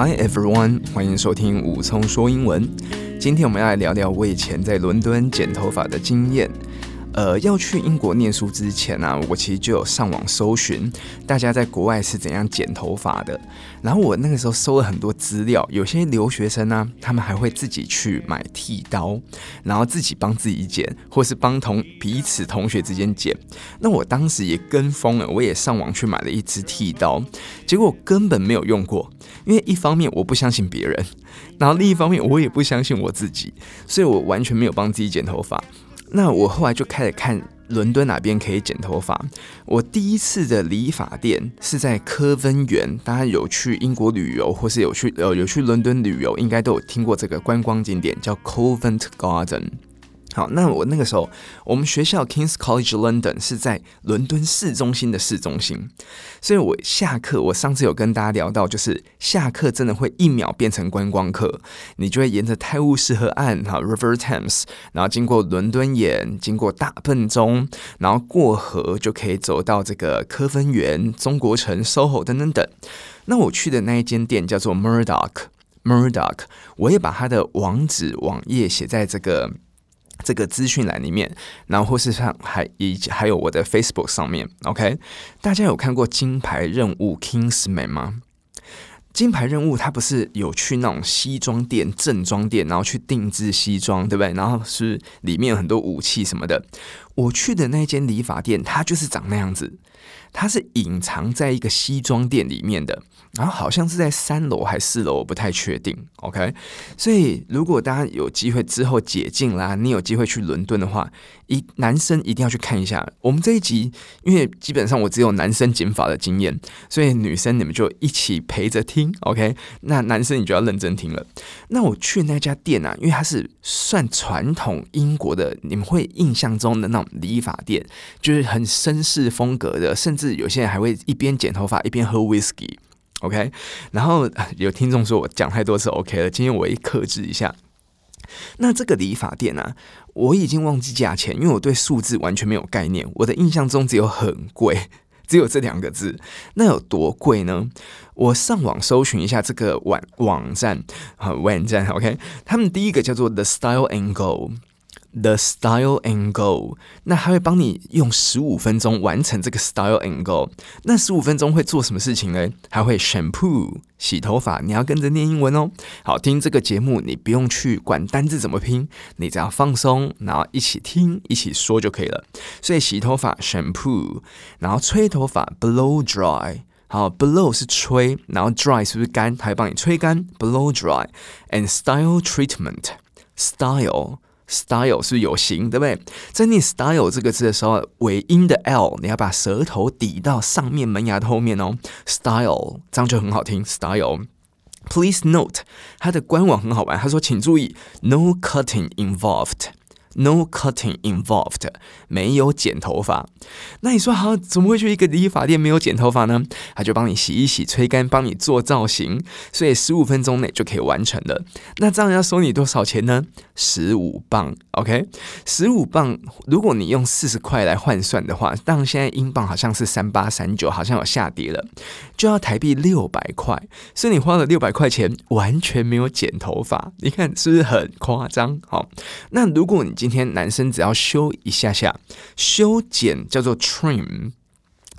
Hi everyone，欢迎收听武聪说英文。今天我们要来聊聊我以前在伦敦剪头发的经验。呃，要去英国念书之前呢、我其实就有上网搜寻大家在国外是怎样剪头发的。然后我那个时候搜了很多资料，有些留学生呢、他们还会自己去买剃刀，然后自己帮自己剪，或是帮同彼此同学之间剪。那我当时也跟风了，我也上网去买了一支剃刀，结果根本没有用过，因为一方面我不相信别人，然后另一方面我也不相信我自己，所以我完全没有帮自己剪头发。那我后来就开始看伦敦哪边可以剪头发。我第一次的理发店是在科芬园，大家有去英国旅游或是有去呃有去伦敦旅游，应该都有听过这个观光景点，叫 Covent Garden。好，那我那个时候，我们学校 King's College London 是在伦敦市中心的市中心，所以我下课，我上次有跟大家聊到，就是下课真的会一秒变成观光客，你就会沿着泰晤士河岸哈 River Thames，然后经过伦敦眼，经过大笨钟，然后过河就可以走到这个科芬园、中国城、SOHO 等等等。那我去的那一间店叫做 Murdoch，Murdoch，我也把它的网址网页写在这个。这个资讯栏里面，然后或是上还以及还有我的 Facebook 上面，OK，大家有看过金牌任务 Kingsman 吗？金牌任务它不是有去那种西装店、正装店，然后去定制西装，对不对？然后是里面有很多武器什么的。我去的那间理发店，它就是长那样子。它是隐藏在一个西装店里面的，然后好像是在三楼还是四楼，我不太确定。OK，所以如果大家有机会之后解禁啦，你有机会去伦敦的话，一男生一定要去看一下。我们这一集，因为基本上我只有男生剪发的经验，所以女生你们就一起陪着听。OK，那男生你就要认真听了。那我去那家店啊，因为它是算传统英国的，你们会印象中的那种理发店，就是很绅士风格的，甚至有些人还会一边剪头发一边喝 whisky，OK？然后 有听众说我讲太多次 OK 了，今天我一克制一下。那这个理发店呢、啊，我已经忘记价钱，因为我对数字完全没有概念。我的印象中只有很贵，只有这两个字。那有多贵呢？我上网搜寻一下这个网网站啊，网站 OK？他们第一个叫做 The Style and Go。The Style and Go，那他会帮你用十五分钟完成这个 Style and Go。那十五分钟会做什么事情呢？还会 shampoo 洗头发，你要跟着念英文哦。好，听这个节目，你不用去管单字怎么拼，你只要放松，然后一起听，一起说就可以了。所以洗头发 shampoo，然后吹头发 blow dry。好，blow 是吹，然后 dry 是不是干？他会帮你吹干 blow dry。And style treatment style style。是有型，对不对？在念 style 这个字的时候，尾音的 l 你要把舌头抵到上面门牙的后面哦。Style 这样就很好听。Style，please note，它的官网很好玩。他说，请注意，no cutting involved。No cutting involved，没有剪头发。那你说好，怎么会去一个理发店没有剪头发呢？他就帮你洗一洗、吹干，帮你做造型，所以十五分钟内就可以完成了。那这样要收你多少钱呢？十五磅，OK？十五磅，如果你用四十块来换算的话，当然现在英镑好像是三八三九，好像有下跌了，就要台币六百块。所以你花了六百块钱，完全没有剪头发，你看是不是很夸张？好，那如果你今天男生只要修一下下，修剪叫做 trim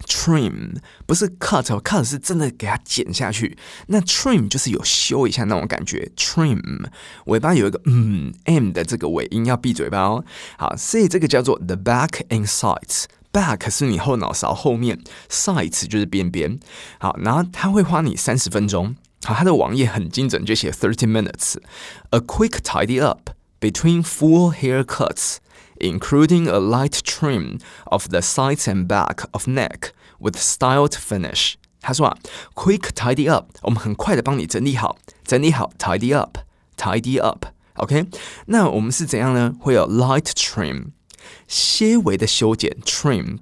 trim，trim 不是 cut，cut 是真的给它剪下去。那 trim 就是有修一下那种感觉，trim 尾巴有一个嗯 m 的这个尾音，要闭嘴巴哦。好，所以这个叫做 the back and sides，back 是你后脑勺后面，sides 就是边边。好，然后他会花你三十分钟。好，他的网页很精准，就写 thirty minutes，a quick tidy up。Between full haircuts, including a light trim of the sides and back of neck with styled finish。他说啊，quick tidy up，我们很快的帮你整理好，整理好，tidy up，tidy up，OK？那我们是怎样呢？会有 light trim，些微的修剪，trim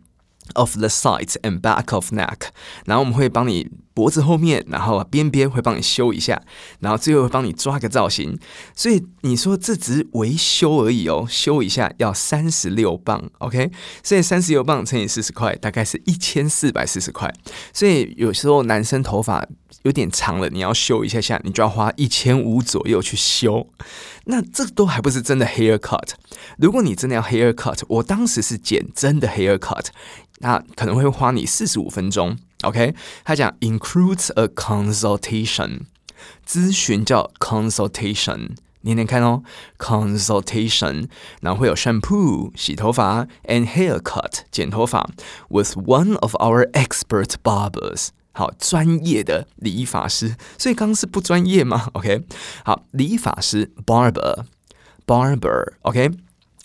of the sides and back of neck。然后我们会帮你。 脖子后面，然后边边会帮你修一下，然后最后会帮你抓个造型。所以你说这只是维修而已哦，修一下要三十六磅，OK？所以三十六磅乘以四十块，大概是一千四百四十块。所以有时候男生头发有点长了，你要修一下下，你就要花一千五左右去修。那这都还不是真的 hair cut。如果你真的要 hair cut，我当时是剪真的 hair cut，那可能会花你四十五分钟。OK，他讲 includes a consultation，咨询叫 consultation，念念看哦，consultation，然后会有 shampoo 洗头发，and haircut 剪头发，with one of our expert barbers，好专业的理发师，所以刚刚是不专业吗？OK，好理发师 barber，barber，OK。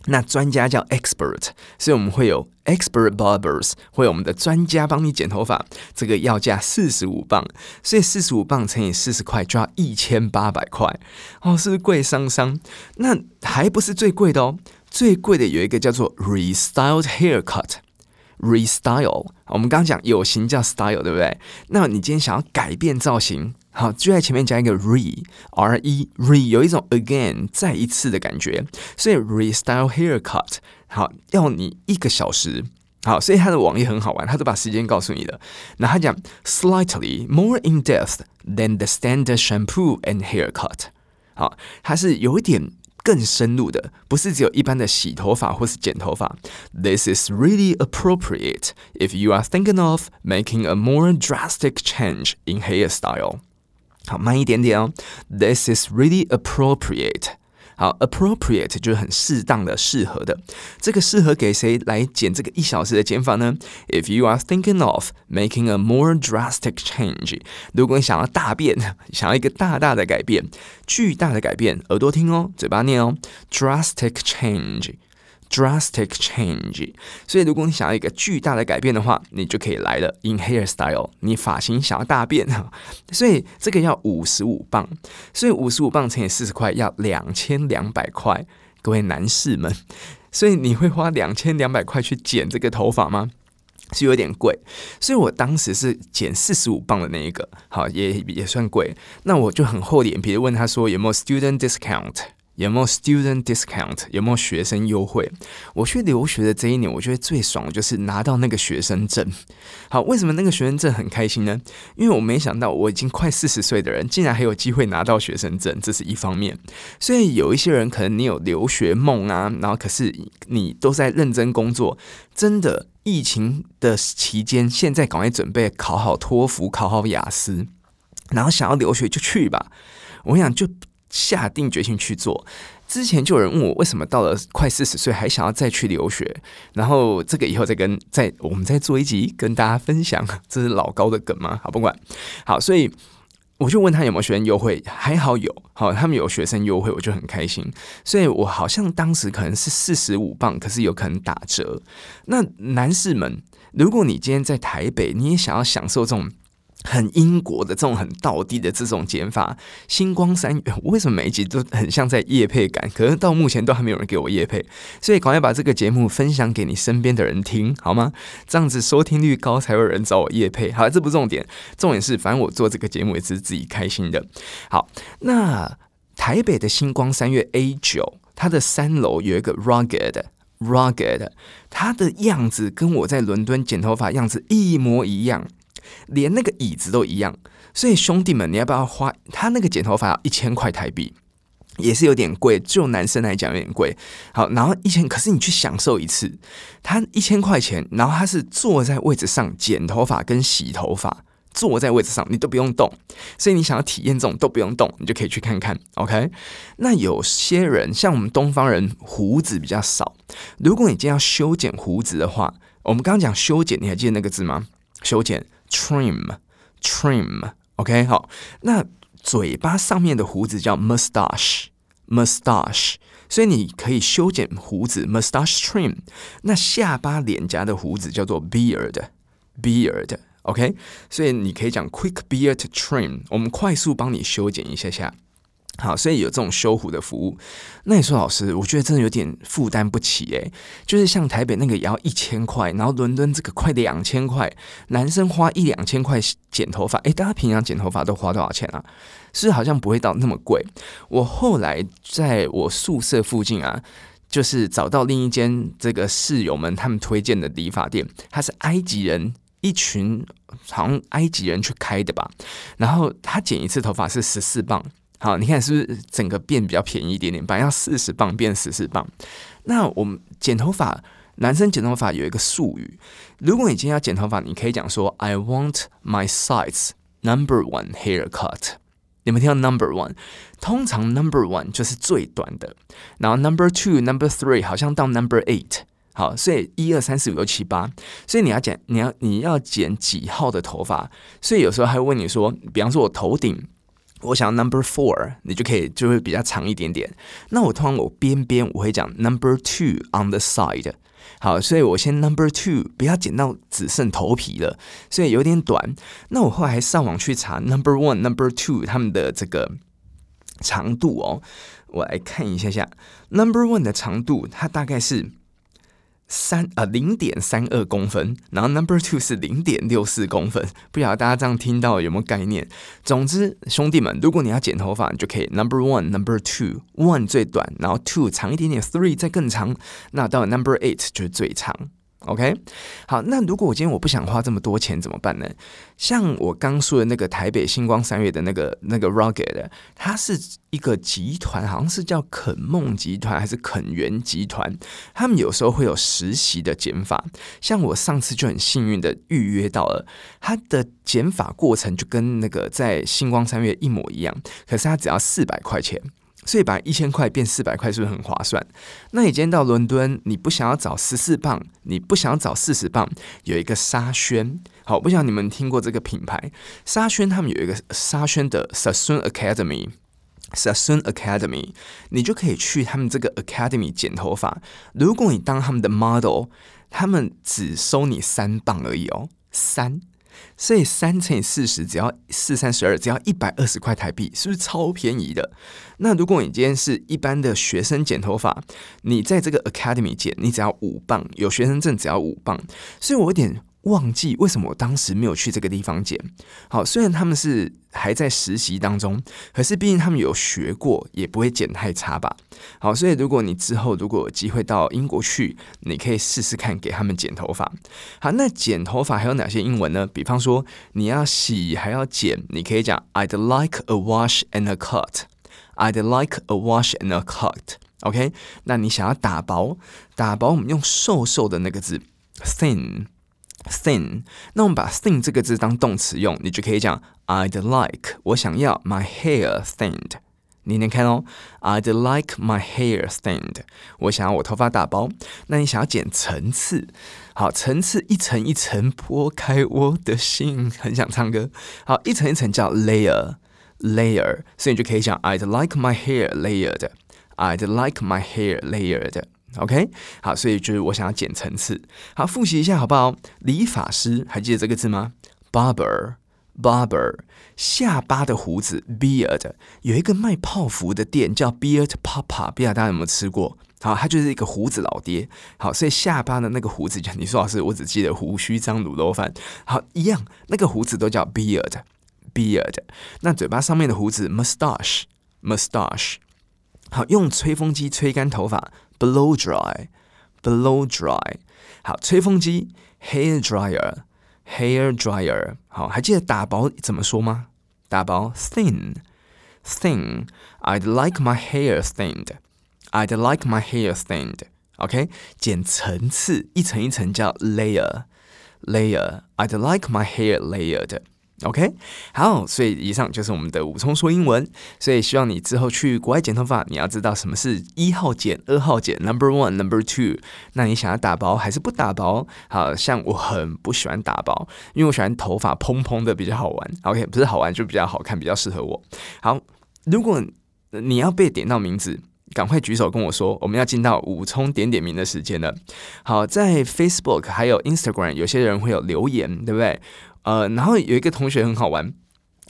那专家叫 expert，所以我们会有 expert barbers，会有我们的专家帮你剪头发，这个要价四十五镑，所以四十五镑乘以四十块就要一千八百块，哦，是不是贵桑桑？那还不是最贵的哦，最贵的有一个叫做 restyled haircut，restyle，我们刚刚讲有型叫 style，对不对？那你今天想要改变造型？好，就在前面加一个 re，r e re，有一种 again 再一次的感觉，所以 restyle haircut，好，要你一个小时，好，所以他的网页很好玩，他都把时间告诉你了。那他讲 slightly more in depth than the standard shampoo and haircut，好，它是有一点更深入的，不是只有一般的洗头发或是剪头发。This is really appropriate if you are thinking of making a more drastic change in hairstyle. 好，慢一点点哦。This is really appropriate。好，appropriate 就是很适当的、适合的。这个适合给谁来剪这个一小时的剪法呢？If you are thinking of making a more drastic change，如果你想要大变，想要一个大大的改变、巨大的改变，耳朵听哦，嘴巴念哦，drastic change。Drastic change，所以如果你想要一个巨大的改变的话，你就可以来了。In hairstyle，你发型想要大变哈，所以这个要五十五磅，所以五十五磅乘以四十块要两千两百块。各位男士们，所以你会花两千两百块去剪这个头发吗？是有点贵，所以我当时是剪四十五磅的那一个，好，也也算贵。那我就很厚脸皮的问他说有没有 student discount。有没有 student discount？有没有学生优惠？我去留学的这一年，我觉得最爽的就是拿到那个学生证。好，为什么那个学生证很开心呢？因为我没想到我已经快四十岁的人，竟然还有机会拿到学生证，这是一方面。所以有一些人可能你有留学梦啊，然后可是你都在认真工作，真的疫情的期间，现在赶快准备考好托福，考好雅思，然后想要留学就去吧。我想就。下定决心去做。之前就有人问我，为什么到了快四十岁还想要再去留学？然后这个以后再跟再我们再做一集跟大家分享。这是老高的梗吗？好，不管好，所以我就问他有没有学生优惠，还好有，好，他们有学生优惠，我就很开心。所以我好像当时可能是四十五镑，可是有可能打折。那男士们，如果你今天在台北，你也想要享受这种。很英国的这种很道地的这种剪法，星光三月，为什么每一集都很像在夜配感？可能到目前都还没有人给我夜配，所以赶快把这个节目分享给你身边的人听，好吗？这样子收听率高，才有人找我夜配。好，这不重点，重点是反正我做这个节目也是自己开心的。好，那台北的星光三月 A 九，它的三楼有一个 Rugged Rugged，它的样子跟我在伦敦剪头发样子一模一样。连那个椅子都一样，所以兄弟们，你要不要花？他那个剪头发要一千块台币，也是有点贵，就男生来讲有点贵。好，然后一千，可是你去享受一次，他一千块钱，然后他是坐在位置上剪头发跟洗头发，坐在位置上你都不用动，所以你想要体验这种都不用动，你就可以去看看。OK，那有些人像我们东方人胡子比较少，如果你今天要修剪胡子的话，我们刚刚讲修剪，你还记得那个字吗？修剪。Trim，trim，OK，好，那嘴巴上面的胡子叫 mustache，mustache，所以你可以修剪胡子，mustache trim。那下巴脸颊的胡子叫做 beard，beard，OK，所以你可以讲 quick beard trim，我们快速帮你修剪一下下。好，所以有这种修护的服务。那你说老师，我觉得真的有点负担不起诶。就是像台北那个也要一千块，然后伦敦这个快两千块，男生花一两千块剪头发，诶，大家平常剪头发都花多少钱啊？是好像不会到那么贵。我后来在我宿舍附近啊，就是找到另一间这个室友们他们推荐的理发店，他是埃及人，一群好像埃及人去开的吧。然后他剪一次头发是十四磅。好，你看是不是整个变比较便宜一点点？本来要四十磅变十四磅。那我们剪头发，男生剪头发有一个术语，如果你今天要剪头发，你可以讲说 I want my size number one haircut。你们听到 number one，通常 number one 就是最短的，然后 number two、number three 好像到 number eight。好，所以一二三四五六七八，所以你要剪，你要你要剪几号的头发？所以有时候还会问你说，比方说我头顶。我想要 number four，你就可以就会比较长一点点。那我通常我边边我会讲 number two on the side。好，所以我先 number two，不要剪到只剩头皮了，所以有点短。那我后来还上网去查 number one、number two 他们的这个长度哦，我来看一下下 number one 的长度，它大概是。三啊，零点三二公分，然后 number two 是零点六四公分，不晓得大家这样听到有没有概念？总之，兄弟们，如果你要剪头发，你就可以 number one、number two，one 最短，然后 two 长一点点，three 再更长，那到 number eight 就是最长。OK，好，那如果我今天我不想花这么多钱怎么办呢？像我刚说的那个台北星光三月的那个那个 Rugged，它是一个集团，好像是叫肯梦集团还是肯源集团，他们有时候会有实习的减法。像我上次就很幸运的预约到了，它的减法过程就跟那个在星光三月一模一样，可是它只要四百块钱。所以把一千块变四百块，是不是很划算？那你今天到伦敦，你不想要找十四磅，你不想要找四十磅，有一个沙宣。好，不晓得你们听过这个品牌沙宣，他们有一个沙宣的 Sassoon Academy，Sassoon Academy，你就可以去他们这个 Academy 剪头发。如果你当他们的 model，他们只收你三磅而已哦，三。所以三乘以四十，只要四三十二，只要一百二十块台币，是不是超便宜的？那如果你今天是一般的学生剪头发，你在这个 Academy 剪，你只要五磅，有学生证只要五磅。所以我有点。忘记为什么我当时没有去这个地方剪。好，虽然他们是还在实习当中，可是毕竟他们有学过，也不会剪太差吧。好，所以如果你之后如果有机会到英国去，你可以试试看给他们剪头发。好，那剪头发还有哪些英文呢？比方说你要洗还要剪，你可以讲 I'd like a wash and a cut。I'd like a wash and a cut。OK，那你想要打薄，打薄我们用瘦瘦的那个字 thin。Thin，那我们把 thin 这个字当动词用，你就可以讲 I'd like 我想要 my hair thinned。你念看哦，I'd like my hair thinned。我想要我头发打薄。那你想要剪层次，好，层次一层一层剥开我的心，很想唱歌。好，一层一层叫 layer，layer，所以你就可以讲 I'd like my hair layered。I'd like my hair layered。OK，好，所以就是我想要减层次。好，复习一下好不好？理发师还记得这个字吗？Barber，barber，下巴的胡子，beard。有一个卖泡芙的店叫 Beard Papa，不知道大家有没有吃过？好，他就是一个胡子老爹。好，所以下巴的那个胡子，你说老师，我只记得胡须张卤肉饭。好，一样，那个胡子都叫 beard，beard。那嘴巴上面的胡子 moustache，moustache。好，用吹风机吹干头发。Blow dry, blow dry。好，吹风机，hair dryer, hair dryer。好，还记得打薄怎么说吗？打薄，thin, thin。I'd like my hair thinned. I'd like my hair thinned. OK，剪层次，一层一层叫 layer, layer。I'd like my hair layered. OK，好，所以以上就是我们的武聪说英文。所以希望你之后去国外剪头发，你要知道什么是一号剪、二号剪，Number One，Number Two。那你想要打薄还是不打薄？好像我很不喜欢打薄，因为我喜欢头发蓬蓬的比较好玩。OK，不是好玩就比较好看，比较适合我。好，如果你要被点到名字，赶快举手跟我说，我们要进到武聪点点名的时间了。好，在 Facebook 还有 Instagram，有些人会有留言，对不对？呃，然后有一个同学很好玩，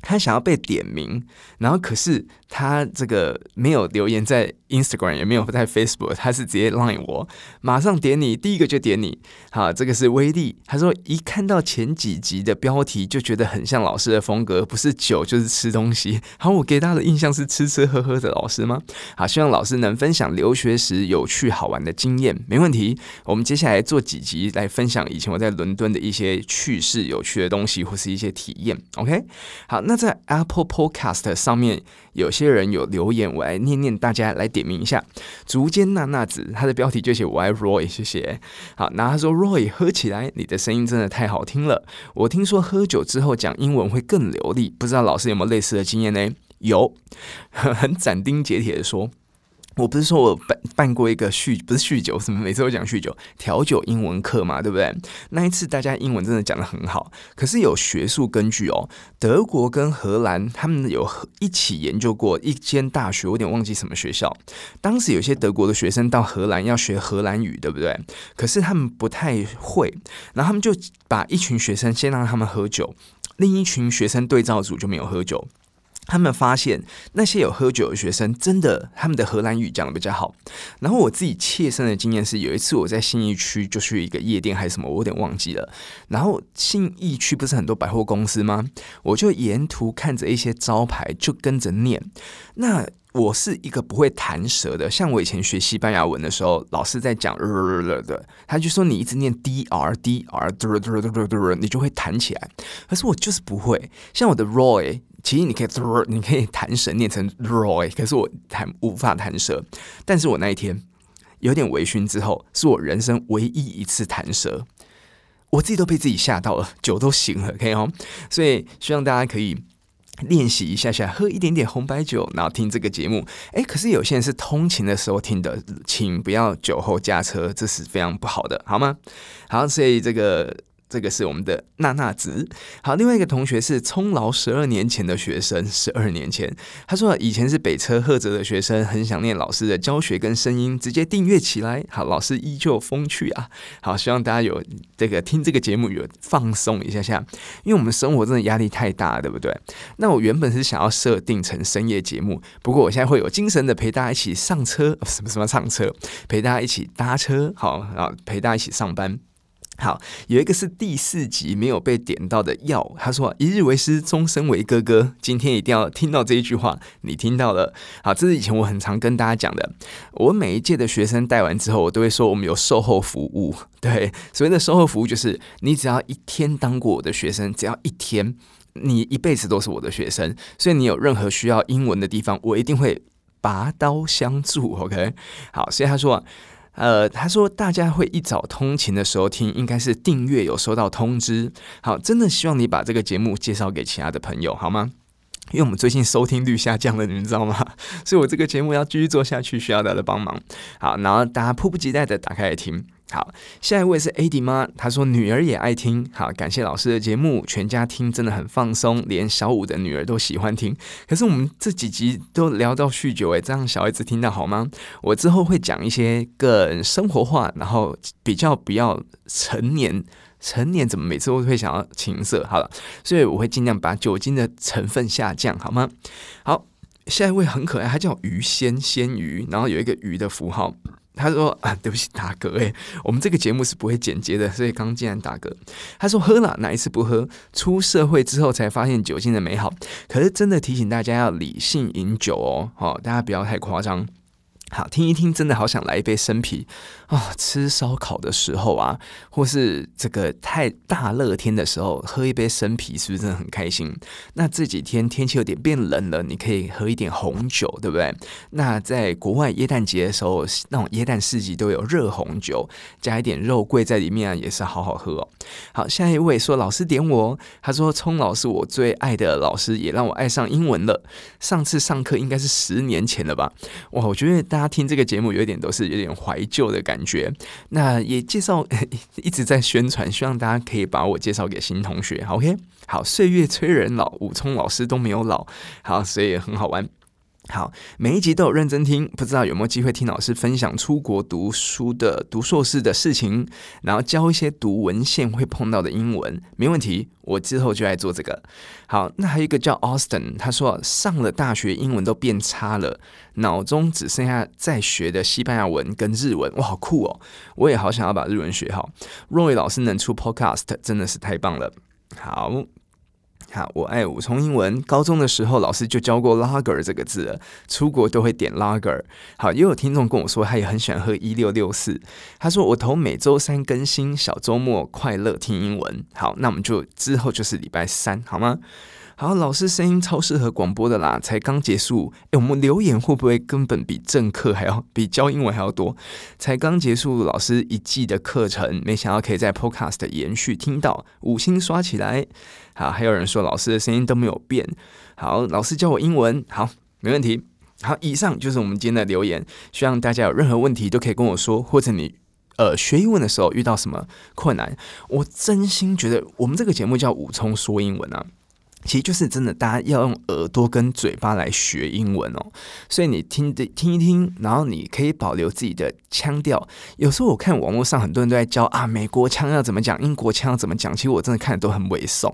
他想要被点名，然后可是他这个没有留言在 Instagram，也没有在 Facebook，他是直接 Line 我，马上点你，第一个就点你。好，这个是威力。他说一看到前几集的标题就觉得很像老师的风格，不是酒就是吃东西。好，我给他的印象是吃吃喝喝的老师吗？好，希望老师能分享留学时有趣好玩的经验，没问题。我们接下来做几集来分享以前我在伦敦的一些趣事、有趣的东西或是一些体验。OK，好，那。那在 Apple Podcast 上面，有些人有留言，我来念念，大家来点名一下。竹间娜娜子，她的标题就写我爱 Roy，谢谢。好，那他说 Roy 喝起来，你的声音真的太好听了。我听说喝酒之后讲英文会更流利，不知道老师有没有类似的经验呢？有，很斩钉截铁的说。我不是说我办办过一个酗不是酗酒，什么每次都讲酗酒调酒英文课嘛，对不对？那一次大家英文真的讲得很好，可是有学术根据哦。德国跟荷兰他们有一起研究过一间大学，我有点忘记什么学校。当时有些德国的学生到荷兰要学荷兰语，对不对？可是他们不太会，然后他们就把一群学生先让他们喝酒，另一群学生对照组就没有喝酒。他们发现那些有喝酒的学生，真的他们的荷兰语讲得比较好。然后我自己切身的经验是，有一次我在信义区就去一个夜店还是什么，我有点忘记了。然后信义区不是很多百货公司吗？我就沿途看着一些招牌，就跟着念。那我是一个不会弹舌的，像我以前学西班牙文的时候，老师在讲的，他就说你一直念 d r d r，你就会弹起来。可是我就是不会，像我的 Roy。其实你可以，你可以弹舌念成 Roy，可是我弹无法弹舌。但是我那一天有点微醺之后，是我人生唯一一次弹舌，我自己都被自己吓到了，酒都醒了，可以哦。所以希望大家可以练习一下下，喝一点点红白酒，然后听这个节目。诶，可是有些人是通勤的时候听的，请不要酒后驾车，这是非常不好的，好吗？好，所以这个。这个是我们的娜娜子，好，另外一个同学是葱劳十二年前的学生，十二年前，他说以前是北车赫哲的学生，很想念老师的教学跟声音，直接订阅起来。好，老师依旧风趣啊，好，希望大家有这个听这个节目有放松一下下，因为我们生活真的压力太大，对不对？那我原本是想要设定成深夜节目，不过我现在会有精神的陪大家一起上车，什么什么上车，陪大家一起搭车，好啊，陪大家一起上班。好，有一个是第四集没有被点到的药，他说一日为师，终身为哥哥。今天一定要听到这一句话，你听到了。好，这是以前我很常跟大家讲的。我每一届的学生带完之后，我都会说我们有售后服务。对，所谓的售后服务就是你只要一天当过我的学生，只要一天，你一辈子都是我的学生。所以你有任何需要英文的地方，我一定会拔刀相助。OK，好，所以他说。呃，他说大家会一早通勤的时候听，应该是订阅有收到通知。好，真的希望你把这个节目介绍给其他的朋友，好吗？因为我们最近收听率下降了，你们知道吗？所以我这个节目要继续做下去，需要大家的帮忙。好，然后大家迫不及待的打开来听。好，下一位是 AD 妈，她说女儿也爱听。好，感谢老师的节目，全家听真的很放松，连小五的女儿都喜欢听。可是我们这几集都聊到酗酒，诶，这样小孩子听到好吗？我之后会讲一些更生活化，然后比较不要成年，成年怎么每次都会想要情色？好了，所以我会尽量把酒精的成分下降，好吗？好，下一位很可爱，他叫鱼仙鲜鱼，然后有一个鱼的符号。他说啊，对不起，打嗝诶，我们这个节目是不会剪接的，所以刚竟然打嗝。他说喝了，哪一次不喝？出社会之后才发现酒精的美好，可是真的提醒大家要理性饮酒哦，好，大家不要太夸张。好，听一听，真的好想来一杯生啤、哦！吃烧烤的时候啊，或是这个太大热天的时候，喝一杯生啤，是不是真的很开心？那这几天天气有点变冷了，你可以喝一点红酒，对不对？那在国外耶诞节的时候，那种耶诞市集都有热红酒，加一点肉桂在里面啊，也是好好喝哦。好，下一位说老师点我，他说聪老师我最爱的老师，也让我爱上英文了。上次上课应该是十年前了吧？哇，我觉得大。家听这个节目有点都是有点怀旧的感觉，觉那也介绍 一直在宣传，希望大家可以把我介绍给新同学。OK，好，岁月催人老，武聪老师都没有老，好，所以很好玩。好，每一集都有认真听，不知道有没有机会听老师分享出国读书的读硕士的事情，然后教一些读文献会碰到的英文，没问题，我之后就来做这个。好，那还有一个叫 Austin，他说上了大学英文都变差了，脑中只剩下在学的西班牙文跟日文，哇，好酷哦！我也好想要把日文学好。Roy 老师能出 Podcast 真的是太棒了。好。好，我爱武聪英文。高中的时候，老师就教过 Lager 这个字了，出国都会点 Lager。好，也有听众跟我说，他也很喜欢喝一六六四。他说我投每周三更新，小周末快乐听英文。好，那我们就之后就是礼拜三，好吗？好，老师声音超适合广播的啦，才刚结束。诶，我们留言会不会根本比正课还要比教英文还要多？才刚结束老师一季的课程，没想到可以在 Podcast 延续听到，五星刷起来。好，还有人说老师的声音都没有变。好，老师教我英文，好，没问题。好，以上就是我们今天的留言，希望大家有任何问题都可以跟我说，或者你呃学英文的时候遇到什么困难，我真心觉得我们这个节目叫武冲说英文啊。其实就是真的，大家要用耳朵跟嘴巴来学英文哦。所以你听的听一听，然后你可以保留自己的腔调。有时候我看网络上很多人都在教啊，美国腔要怎么讲，英国腔要怎么讲。其实我真的看的都很猥琐，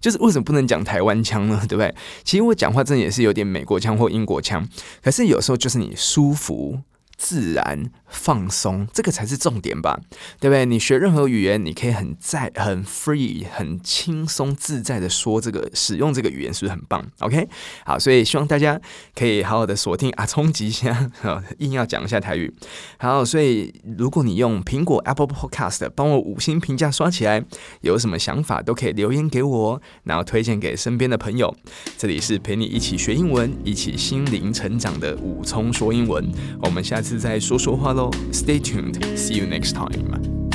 就是为什么不能讲台湾腔呢？对不对？其实我讲话真的也是有点美国腔或英国腔，可是有时候就是你舒服。自然放松，这个才是重点吧，对不对？你学任何语言，你可以很在、很 free、很轻松自在的说这个、使用这个语言，是不是很棒？OK，好，所以希望大家可以好好的锁定啊，冲击一下，硬要讲一下台语。好，所以如果你用苹果 Apple Podcast，帮我五星评价刷起来，有什么想法都可以留言给我，然后推荐给身边的朋友。这里是陪你一起学英文、一起心灵成长的武聪说英文，我们下次。是在说说话喽，Stay tuned，see you next time。